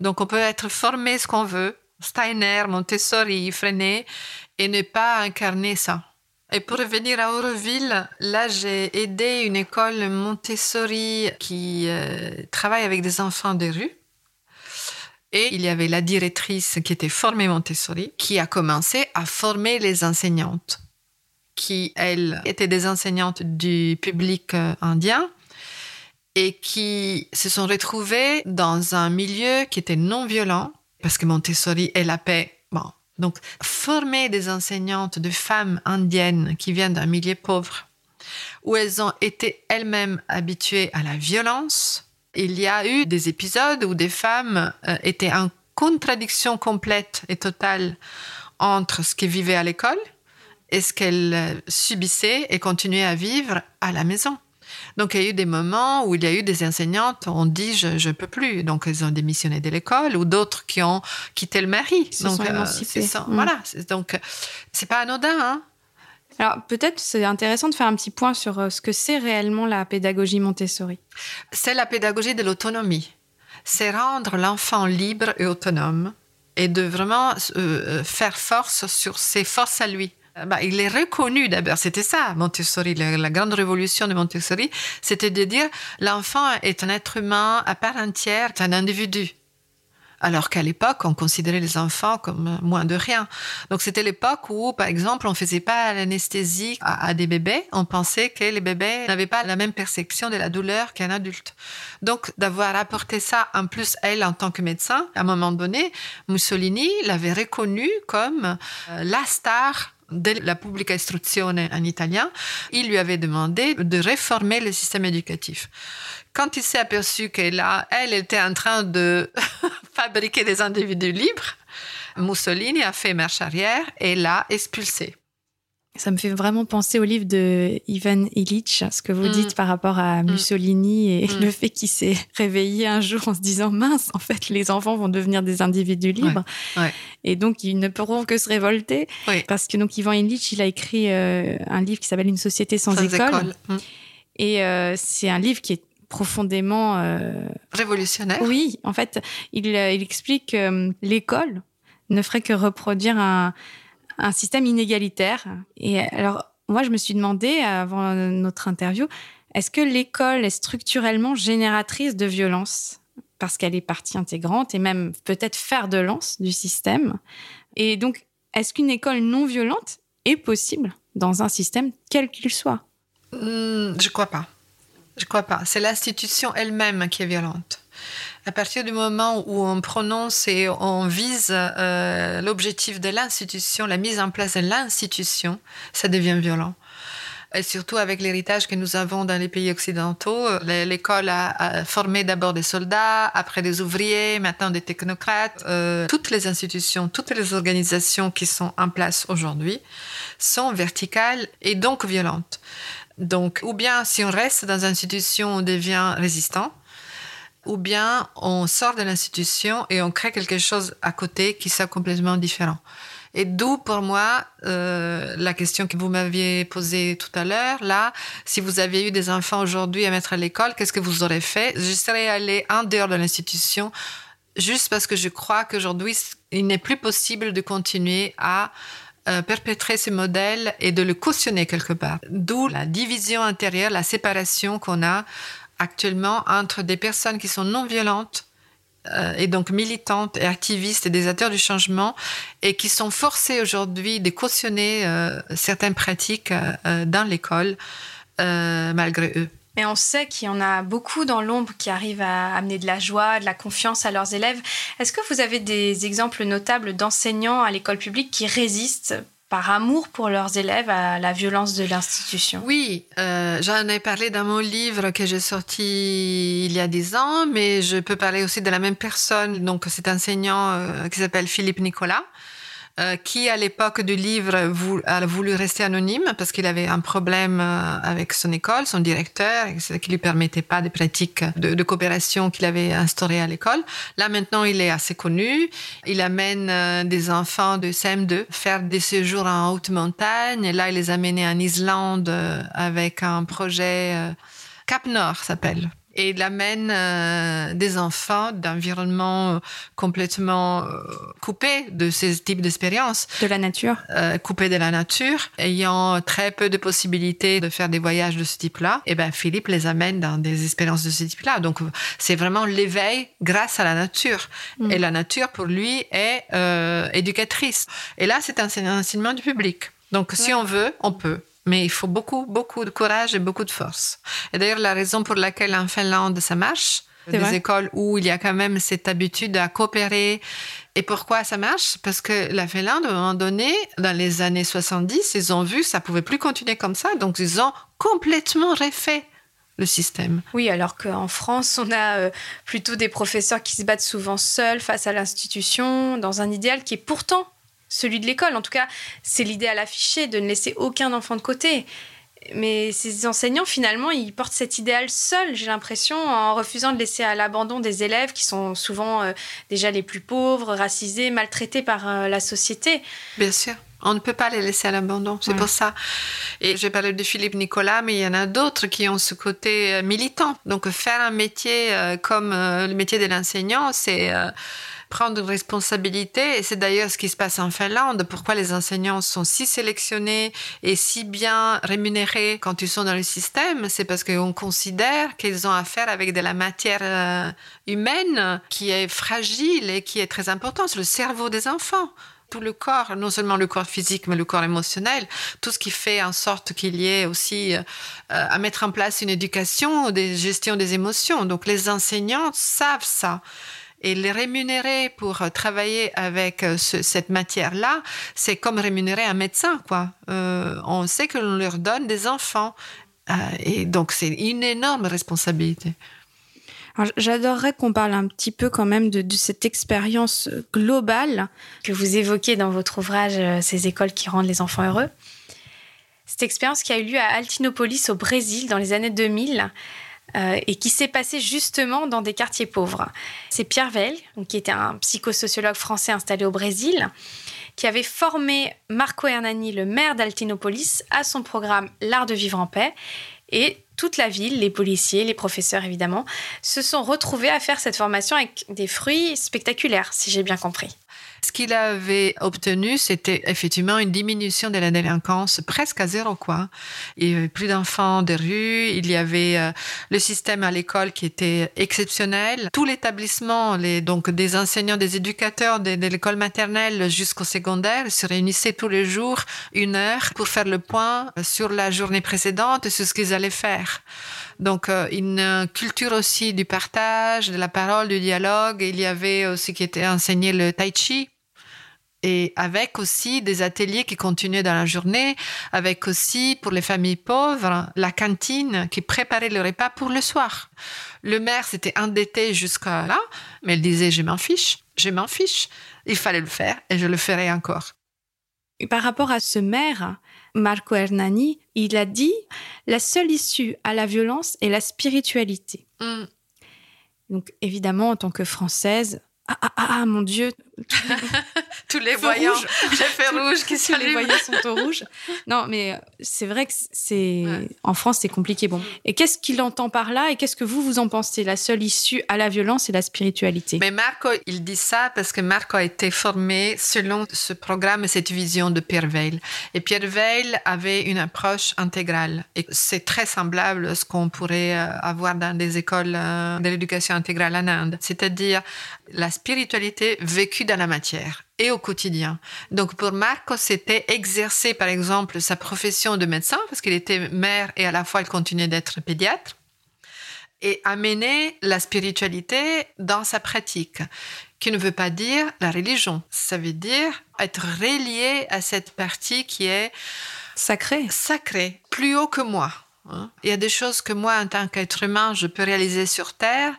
Donc on peut être formé ce qu'on veut, Steiner, Montessori, Freinet, et ne pas incarner ça. Et pour revenir à Auroville, là, j'ai aidé une école Montessori qui euh, travaille avec des enfants de rue. Et il y avait la directrice qui était formée Montessori, qui a commencé à former les enseignantes, qui, elles, étaient des enseignantes du public euh, indien et qui se sont retrouvées dans un milieu qui était non violent, parce que Montessori est la paix. Bon. Donc, former des enseignantes de femmes indiennes qui viennent d'un milieu pauvre, où elles ont été elles-mêmes habituées à la violence. Il y a eu des épisodes où des femmes euh, étaient en contradiction complète et totale entre ce qu'elles vivaient à l'école et ce qu'elles euh, subissaient et continuaient à vivre à la maison. Donc il y a eu des moments où il y a eu des enseignantes ont dit je ne peux plus, donc elles ont démissionné de l'école, ou d'autres qui ont quitté le mari. se donc sont euh, ça. Mm. voilà, donc c'est pas anodin. Hein Alors peut-être c'est intéressant de faire un petit point sur euh, ce que c'est réellement la pédagogie Montessori. c'est la pédagogie de l'autonomie. C'est rendre l'enfant libre et autonome et de vraiment euh, faire force sur ses forces à lui. Euh, bah, il est reconnu d'abord, c'était ça Montessori, la, grande révolution de Montessori, c'était de dire l'enfant est un être humain à part entière, c'est un individu. Alors qu'à l'époque, on considérait les enfants comme moins de rien. Donc c'était l'époque où, par exemple, on faisait pas l'anesthésie à, des bébés. On pensait que les bébés n'avaient pas la même perception de la douleur qu'un adulte. Donc d'avoir apporté ça en plus, elle, en tant que médecin, à un moment donné, Mussolini l'avait reconnu comme euh, la star de la pubblica istruzione en italien, il lui avait demandé de réformer le système éducatif. Quand il s'est aperçu que là, elle était en train de fabriquer des individus libres, Mussolini a fait marche arrière et l'a expulsé. Ça me fait vraiment penser au livre de Ivan Illich, ce que vous Mm. dites par rapport à Mussolini et Mm. le fait qu'il s'est réveillé un jour en se disant mince, en fait, les enfants vont devenir des individus libres. ouais. Et donc, ils ne pourront que se révolter. Parce que donc, Ivan Illich, il a écrit euh, un livre qui s'appelle Une société sans, Sans école. école. Mm. Et euh, c'est un livre qui est profondément euh, Révolutionnaire. Oui, en fait, il, il explique que l'école ne ferait que reproduire un, un système inégalitaire. Et alors, moi, je me suis demandé avant notre interview, est-ce que l'école est structurellement génératrice de violence? Parce qu'elle est partie intégrante et même peut-être fer de lance du système. Et donc, est-ce qu'une école non violente est possible dans un système quel qu'il soit? Hmm, je crois pas. Je crois pas. C'est l'institution elle-même qui est violente. À partir du moment où on prononce et on vise euh, l'objectif de l'institution, la mise en place de l'institution, ça devient violent. Et surtout avec l'héritage que nous avons dans les pays occidentaux, euh, l'école a, formé d'abord des soldats, après des ouvriers, maintenant des technocrates. Euh, toutes les institutions, toutes les organisations qui sont en place aujourd'hui sont verticales et donc violentes. Donc, ou bien si on reste dans l'institution, on devient résistant, ou bien on sort de l'institution et on crée quelque chose à côté qui soit complètement différent. Et d'où pour moi euh, la question que vous m'aviez posée tout à l'heure, là, si vous aviez eu des enfants aujourd'hui à mettre à l'école, qu'est-ce que vous aurez fait? Je serais allée en dehors de l'institution juste parce que je crois qu'aujourd'hui, il n'est plus possible de continuer à euh, perpétrer ce modèle et de le cautionner quelque part. D'où la division intérieure, la séparation qu'on a actuellement entre des personnes qui sont non violentes euh, et donc militantes et activistes et des acteurs du changement et qui sont forcées aujourd'hui de cautionner euh, certaines pratiques euh, dans l'école malgré eux. Mais on sait qu'il y en a beaucoup dans l'ombre qui arrivent à amener de la joie, de la confiance à leurs élèves. Est-ce que vous avez des exemples notables d'enseignants à l'école publique qui résistent par amour pour leurs élèves à la violence de l'institution. Oui, euh, j'en ai parlé dans mon livre que j'ai sorti il y a dix ans, mais je peux parler aussi de la même personne, donc cet enseignant euh, qui s'appelle Philippe Nicolas, euh, qui à l'époque du livre a voulu rester anonyme parce qu'il avait un problème euh, avec son école, son directeur, qui lui permettait pas des pratiques de, coopération qu'il avait instaurées à l'école. Là maintenant, il est assez connu. Il amène euh, des enfants de CM2 faire des séjours en haute montagne. Là, il les a menés en Islande avec un projet Cap Nord s'appelle et il amène euh, des enfants d'environnements euh, complètement euh, coupés de ces types d'expériences. De la nature euh, Coupés de la nature, ayant très peu de possibilités de faire des voyages de ce type-là. Et ben Philippe les amène dans des expériences de ce type-là. Donc c'est vraiment l'éveil grâce à la nature. Mm. Et la nature, pour lui, est euh, éducatrice. Et là, c'est un enseignement du public. Donc si on veut, on peut. Mais il faut beaucoup, beaucoup de courage et beaucoup de force. Et d'ailleurs, la raison pour laquelle en Finlande, ça marche, des vrai. écoles où il y a quand même cette habitude à coopérer. Et pourquoi ça marche? Parce que la Finlande, à un moment donné, dans les années 70, ils ont vu que ça pouvait plus continuer comme ça. Donc, ils ont complètement refait le système. Oui, alors qu'en France, on a euh, plutôt des professeurs qui se battent souvent seuls face à l'institution, dans un idéal qui est pourtant celui de l'école. En tout cas, c'est l'idéal affiché de ne laisser aucun enfant de côté. Mais ces enseignants, finalement, ils portent cet idéal seuls, j'ai l'impression, en refusant de laisser à l'abandon des élèves qui sont souvent euh, déjà les plus pauvres, racisés, maltraités par euh, la société. Bien sûr. On ne peut pas les laisser à l'abandon, c'est pour ça. Et j'ai parlé de Philippe Nicolas, mais il y en a d'autres qui ont ce côté euh, militant. Donc faire un métier comme le métier de l'enseignant, c'est prendre une responsabilité. Et c'est d'ailleurs ce qui se passe en Finlande. Pourquoi les enseignants sont si sélectionnés et si bien rémunérés quand ils sont dans le système? C'est parce qu'on considère qu'ils ont affaire avec de la matière euh, humaine qui est fragile et qui est très importante. C'est le cerveau des enfants tout le corps, non seulement le corps physique, mais le corps émotionnel, tout ce qui fait en sorte qu'il y ait aussi euh, à mettre en place une éducation, des gestions des émotions. Donc les enseignants savent ça et les rémunérer pour travailler avec euh, cette matière-là, c'est comme rémunérer un médecin, quoi. Euh, on sait que l'on leur donne des enfants. Euh, et donc, c'est une énorme responsabilité. J'adorerais qu'on parle un petit peu quand même de cette expérience globale que vous évoquez dans votre ouvrage Ces écoles qui rendent les enfants heureux. Cette expérience qui a eu lieu à Altinopolis au Brésil dans les années 2000 euh, et qui s'est passé justement dans des quartiers pauvres. C'est Pierre Veil, qui était un psychosociologue français installé au Brésil, qui avait formé Marco Hernani, le maire d'Altinopolis, à son programme L'art de vivre en paix. Et toute la ville, les policiers, les professeurs évidemment, se sont retrouvés à faire cette formation avec des fruits spectaculaires, si j'ai bien compris. Ce qu'il avait obtenu, c'était effectivement une diminution de la délinquance presque à zéro, quoi. Il y avait plus d'enfants de rue, il y avait euh, le système à l'école qui était exceptionnel. Tout l'établissement, donc des enseignants, des éducateurs de, de l'école maternelle jusqu'au secondaire se réunissaient tous les jours une heure pour faire le point sur la journée précédente sur ce qu'ils allaient faire. Donc euh, une culture aussi du partage, de la parole, du dialogue. Il y avait aussi qui était enseigné le tai chi. Et avec aussi des ateliers qui continuaient dans la journée, avec aussi pour les familles pauvres, la cantine qui préparait le repas pour le soir. Le maire s'était endetté jusqu'à là, mais il disait je m'en fiche, je m'en fiche. Il fallait le faire et je le ferai encore. Et par rapport à ce maire, Marco Hernani, il a dit la seule issue à la violence est la spiritualité. Mm. Donc évidemment, en tant que Française, ah, ah, ah, ah mon Dieu, tous les voyants, fait rouge qui Tous les voyants sont au rouge. Non, mais euh, c'est vrai que c'est en France c'est compliqué. Bon, et qu'est-ce qu'il entend par là et qu'est-ce que vous vous en pensez? La seule issue à la violence est la spiritualité. Mais Marco, il dit ça parce que Marco a été formé selon ce programme et cette vision de Pierre Weil. Et Pierre Weil avait une approche intégrale. Et c'est très semblable à ce qu'on pourrait euh, avoir dans des écoles euh, de l'éducation intégrale en Inde, c'est-à-dire la spiritualité vécue dans la matière et au quotidien. Donc pour Marco, c'était exercer par exemple sa profession de médecin, parce qu'il était mère et à la fois il continuait d'être pédiatre, et amener la spiritualité dans sa pratique, qui ne veut pas dire la religion. Ça veut dire être relié à cette partie qui est sacrée, sacrée, plus haut que moi. Hein. Il y a des choses que moi, en tant qu'être humain, je peux réaliser sur Terre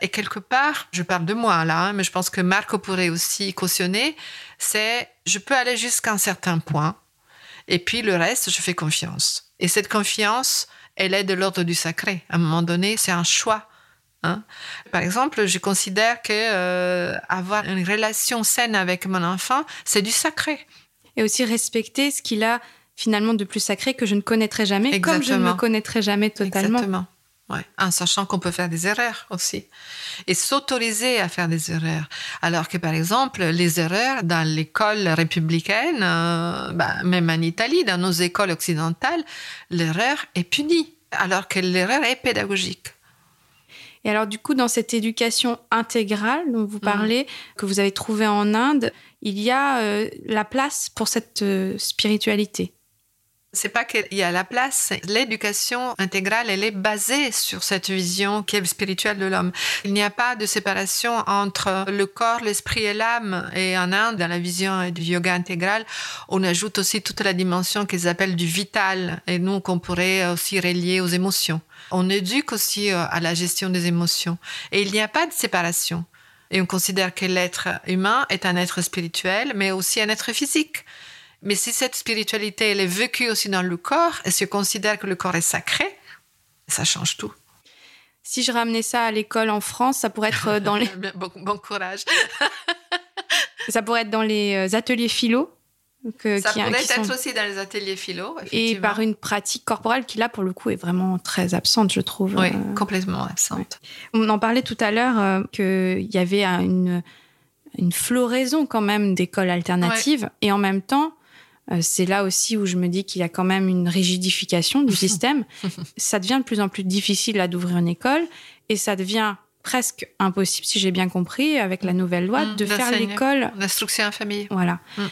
et quelque part, je parle de moi là, hein, mais je pense que Marco pourrait aussi cautionner, c'est je peux aller jusqu'à un certain point, et puis le reste, je fais confiance. Et cette confiance, elle est de l'ordre du sacré. À un moment donné, c'est un choix. Hein. Par exemple, je considère que euh, avoir une relation saine avec mon enfant, c'est du sacré. Et aussi respecter ce qu'il a finalement de plus sacré que je ne connaîtrai jamais, comme je ne me connaîtrai jamais totalement. Exactement. Ouais, en sachant qu'on peut faire des erreurs aussi. Et s'autoriser à faire des erreurs. Alors que, par exemple, les erreurs dans l'école républicaine, euh, bah, même en Italie, dans nos écoles occidentales, l'erreur est punie, alors que l'erreur est pédagogique. Et alors, du coup, dans cette éducation intégrale dont vous mm. parlez, que vous avez trouvée en Inde, il y a euh, la place pour cette euh, spiritualité? C'est pas qu'il y a la place. L'éducation intégrale, elle est basée sur cette vision qui est spirituelle de l'homme. Il n'y a pas de séparation entre le corps, l'esprit et l'âme. Et en Inde, dans la vision du yoga intégral, on ajoute aussi toute la dimension qu'ils appellent du vital et nous qu'on pourrait aussi relier aux émotions. On éduque aussi euh, à la gestion des émotions. Et il n'y a pas de séparation. Et on considère que l'être humain est un être spirituel, mais aussi un être physique. Mais si cette spiritualité, elle est vécue aussi dans le corps, et se considère que le corps est sacré, ça change tout. Si je ramenais ça à l'école en France, ça pourrait être dans les... bon, bon courage. ça pourrait être dans les euh, ateliers philo. Que, ça qui, pourrait qui être sont... aussi dans les ateliers philo. Et par une pratique corporelle qui, là, pour le coup, est vraiment très absente, je trouve. Oui, euh... complètement absente. On en parlait tout à l'heure euh, qu'il y avait une, une floraison quand même d'écoles alternatives. Ouais. Et en même temps, euh, c'est là aussi où je me dis qu'il y a quand même une rigidification du système. ça devient de plus en plus difficile là d'ouvrir une école et ça devient presque impossible, si j'ai bien compris, avec la nouvelle loi, mmh, de faire l'école. L'instruction en famille. Voilà. Mmh.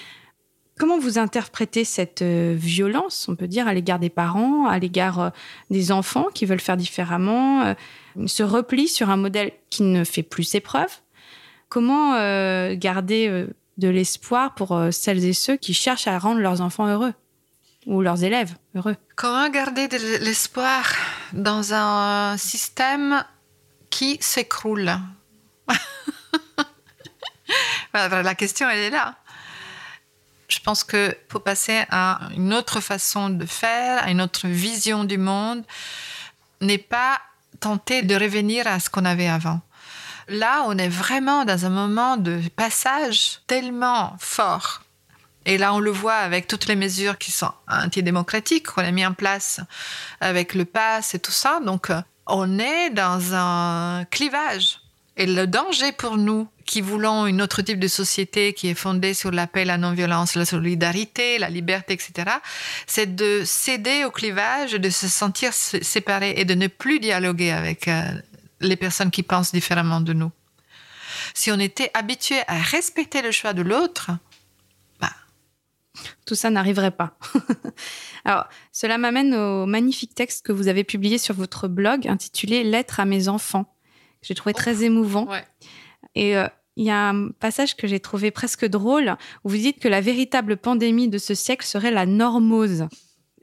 Comment vous interprétez cette euh, violence, on peut dire, à l'égard des parents, à l'égard euh, des enfants qui veulent faire différemment, euh, ce repli sur un modèle qui ne fait plus ses preuves? Comment euh, garder euh, de l'espoir pour euh, celles et ceux qui cherchent à rendre leurs enfants heureux ou leurs élèves heureux. Comment garder de l'espoir dans un système qui s'écroule? La question, elle est là. Je pense qu'il faut passer à une autre façon de faire, à une autre vision du monde, n'est pas tenter de revenir à ce qu'on avait avant. Là, on est vraiment dans un moment de passage tellement fort. Et là, on le voit avec toutes les mesures qui sont antidémocratiques qu'on a mis en place avec le pass et tout ça. Donc, on est dans un clivage. Et le danger pour nous, qui voulons une autre type de société qui est fondée sur l'appel à non-violence, la solidarité, la liberté, etc., c'est de céder au clivage, de se sentir séparé et de ne plus dialoguer avec les personnes qui pensent différemment de nous. Si on était habitué à respecter le choix de l'autre, bah... tout ça n'arriverait pas. Alors, cela m'amène au magnifique texte que vous avez publié sur votre blog intitulé Lettre à mes enfants que j'ai trouvé très émouvant. Ouais. Et euh, il y a un passage que j'ai trouvé presque drôle où vous dites que la véritable pandémie de ce siècle serait la normose.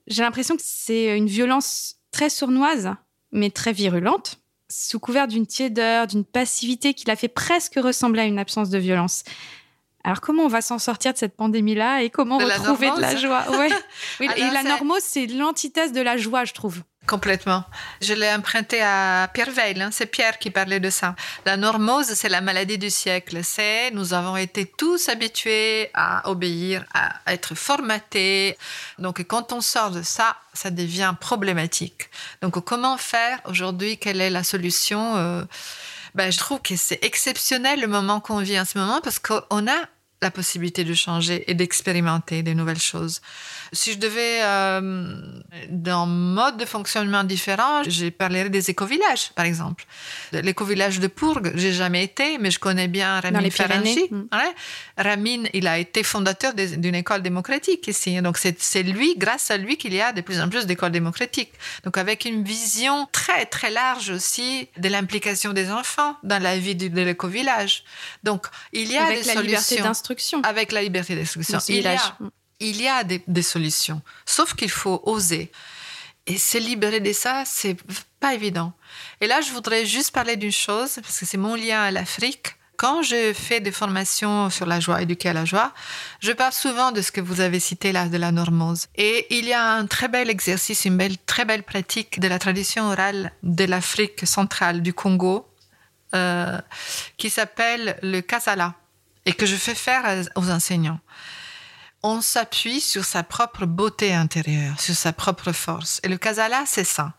J'ai l'impression que c'est une violence très sournoise, mais très virulente, sous couvert d'une tiédeur, d'une passivité qui la fait presque ressembler à une absence de violence. Alors comment on va s'en sortir de cette pandémie-là et comment de retrouver de la joie? Ouais. oui, Alors, Et la normose, c'est l'antithèse de la joie, je trouve. Complètement. Je l'ai emprunté à Pierre Weil, hein. c'est Pierre qui parlait de ça. La normose, c'est la maladie du siècle. C'est nous avons été tous habitués à obéir, à être formatés. Donc quand on sort de ça, ça devient problématique. Donc comment faire aujourd'hui? Quelle est la solution? Euh, ben, Je trouve que c'est exceptionnel le moment qu'on vit en ce moment parce qu'on a la possibilité de changer et d'expérimenter des nouvelles choses. Si je devais, euh, d'un mode de fonctionnement différent, je parlerais des éco-villages, par exemple. L'éco-village de Pourgue, j'ai jamais été, mais je connais bien Ramin Faranchi. Mm. Ouais. Ramin, il a été fondateur d'une école démocratique ici. Donc c'est lui, grâce à lui, qu'il y a de plus en plus d'écoles démocratiques. Donc avec une vision très très large aussi de l'implication des enfants dans la vie de, de l'éco-village. Donc il y a avec des la solutions. liberté Avec la liberté d'instruction. Il y a, il y a des, des solutions, sauf qu'il faut oser. Et se libérer de ça, c'est pas évident. Et là, je voudrais juste parler d'une chose, parce que c'est mon lien à l'Afrique. Quand je fais des formations sur la joie, éduquer à la joie, je parle souvent de ce que vous avez cité là, de la normose. Et il y a un très bel exercice, une belle, très belle pratique de la tradition orale de l'Afrique centrale, du Congo, euh, qui s'appelle le kasala, et que je fais faire aux enseignants on s'appuie sur sa propre beauté intérieure, sur sa propre force. Et le Kasala, c'est ça.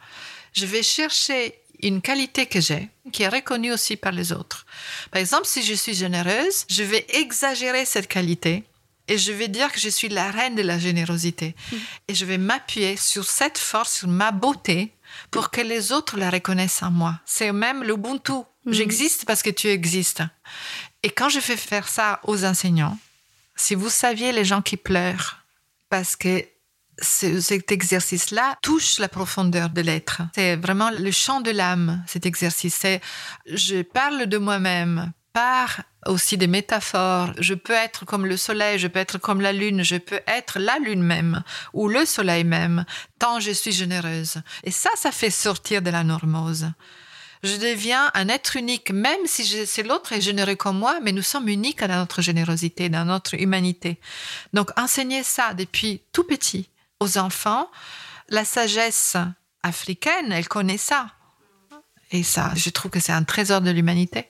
Je vais chercher une qualité que j'ai, qui est reconnue aussi par les autres. Par exemple, si je suis généreuse, je vais exagérer cette qualité et je vais dire que je suis la reine de la générosité. Mmh. Et je vais m'appuyer sur cette force, sur ma beauté, pour que les autres la reconnaissent en moi. C'est même l'Ubuntu. Mmh. J'existe parce que tu existes. Et quand je fais faire ça aux enseignants, si vous saviez les gens qui pleurent, parce que cet exercice-là touche la profondeur de l'être. C'est vraiment le chant de l'âme, cet exercice. C'est, je parle de moi-même par aussi des métaphores. Je peux être comme le soleil, je peux être comme la lune, je peux être la lune même ou le soleil même, tant je suis généreuse. Et ça, ça fait sortir de la normose. Je deviens un être unique, même si c'est l'autre est généreux comme moi, mais nous sommes uniques dans notre générosité, dans notre humanité. Donc, enseigner ça depuis tout petit aux enfants, la sagesse africaine, elle connaît ça. Et ça, je trouve que c'est un trésor de l'humanité.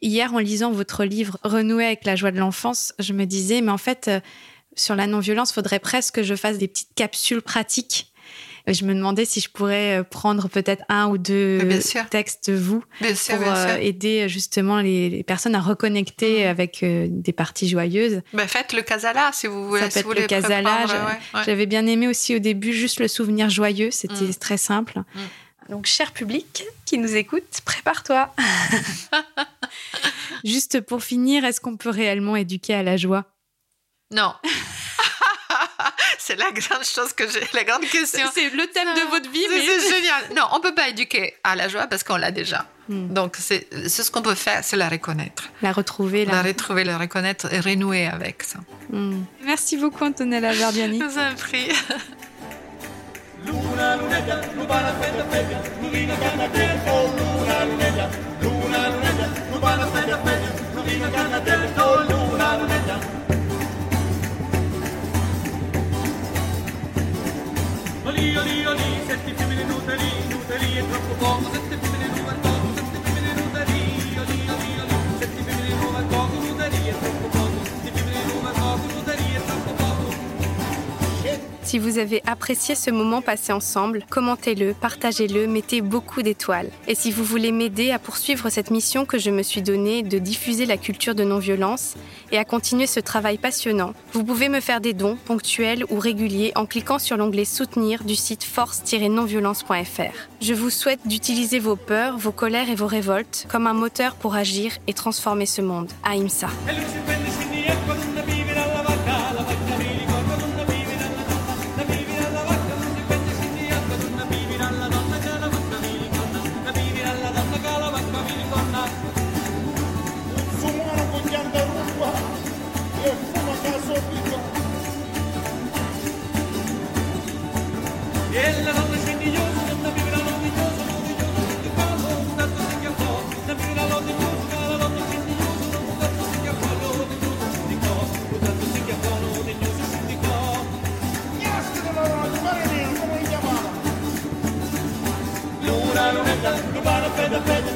Hier, en lisant votre livre Renouer avec la joie de l'enfance, je me disais, mais en fait, euh, sur la non-violence, faudrait presque que je fasse des petites capsules pratiques. Je me demandais si je pourrais euh, prendre peut-être un ou deux textes de vous pour euh, aider justement les, personnes à reconnecter mmh. avec des parties joyeuses. Ben, faites le casala si vous voulez. Ça peut être le casala. J'avais bien aimé aussi au début juste le souvenir joyeux. C'était mmh. très simple. Mmh. Donc, cher public qui nous écoute, prépare-toi. Juste pour finir, est-ce qu'on peut réellement éduquer à la joie? Non. C'est la grande chose que j'ai, la grande question. C'est le thème de votre vie. Mais... C'est génial. Non, on peut pas éduquer à la joie parce qu'on l'a déjà. Hmm. Donc, c'est ce qu'on peut faire, c'est la reconnaître. La retrouver. La, retrouver, la reconnaître et renouer avec ça. Hmm. Merci beaucoup, Antonella Verdiani. Je vous en prie. Luna, lunella, lubana, fetta, fetta, luvina, canna, del, luna, lunella, luna, lunella, lubana, fetta, fetta, luvina, canna, del, lì, oh lì, oh lì, senti più mi nutri, nutri, è troppo lì, senti più Si vous avez apprécié ce moment passé ensemble, commentez-le, partagez-le, mettez beaucoup d'étoiles. Et si vous voulez m'aider à poursuivre cette mission que je me suis donnée de diffuser la culture de non-violence et à continuer ce travail passionnant, vous pouvez me faire des dons ponctuels ou réguliers en cliquant sur l'onglet Soutenir du site force-nonviolence.fr. Je vous souhaite d'utiliser vos peurs, vos colères et vos révoltes comme un moteur pour agir et transformer ce monde. Aïmsa. Luna, lunetta,